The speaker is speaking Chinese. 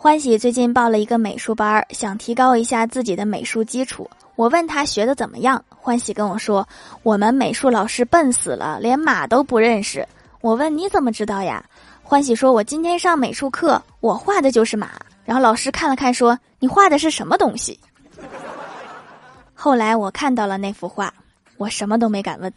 欢喜最近报了一个美术班想提高一下自己的美术基础。我问他学的怎么样欢喜跟我说我们美术老师笨死了连马都不认识。我问你怎么知道呀？欢喜说我今天上美术课我画的就是马。然后老师看了看说你画的是什么东西？后来我看到了那幅画我什么都没敢问。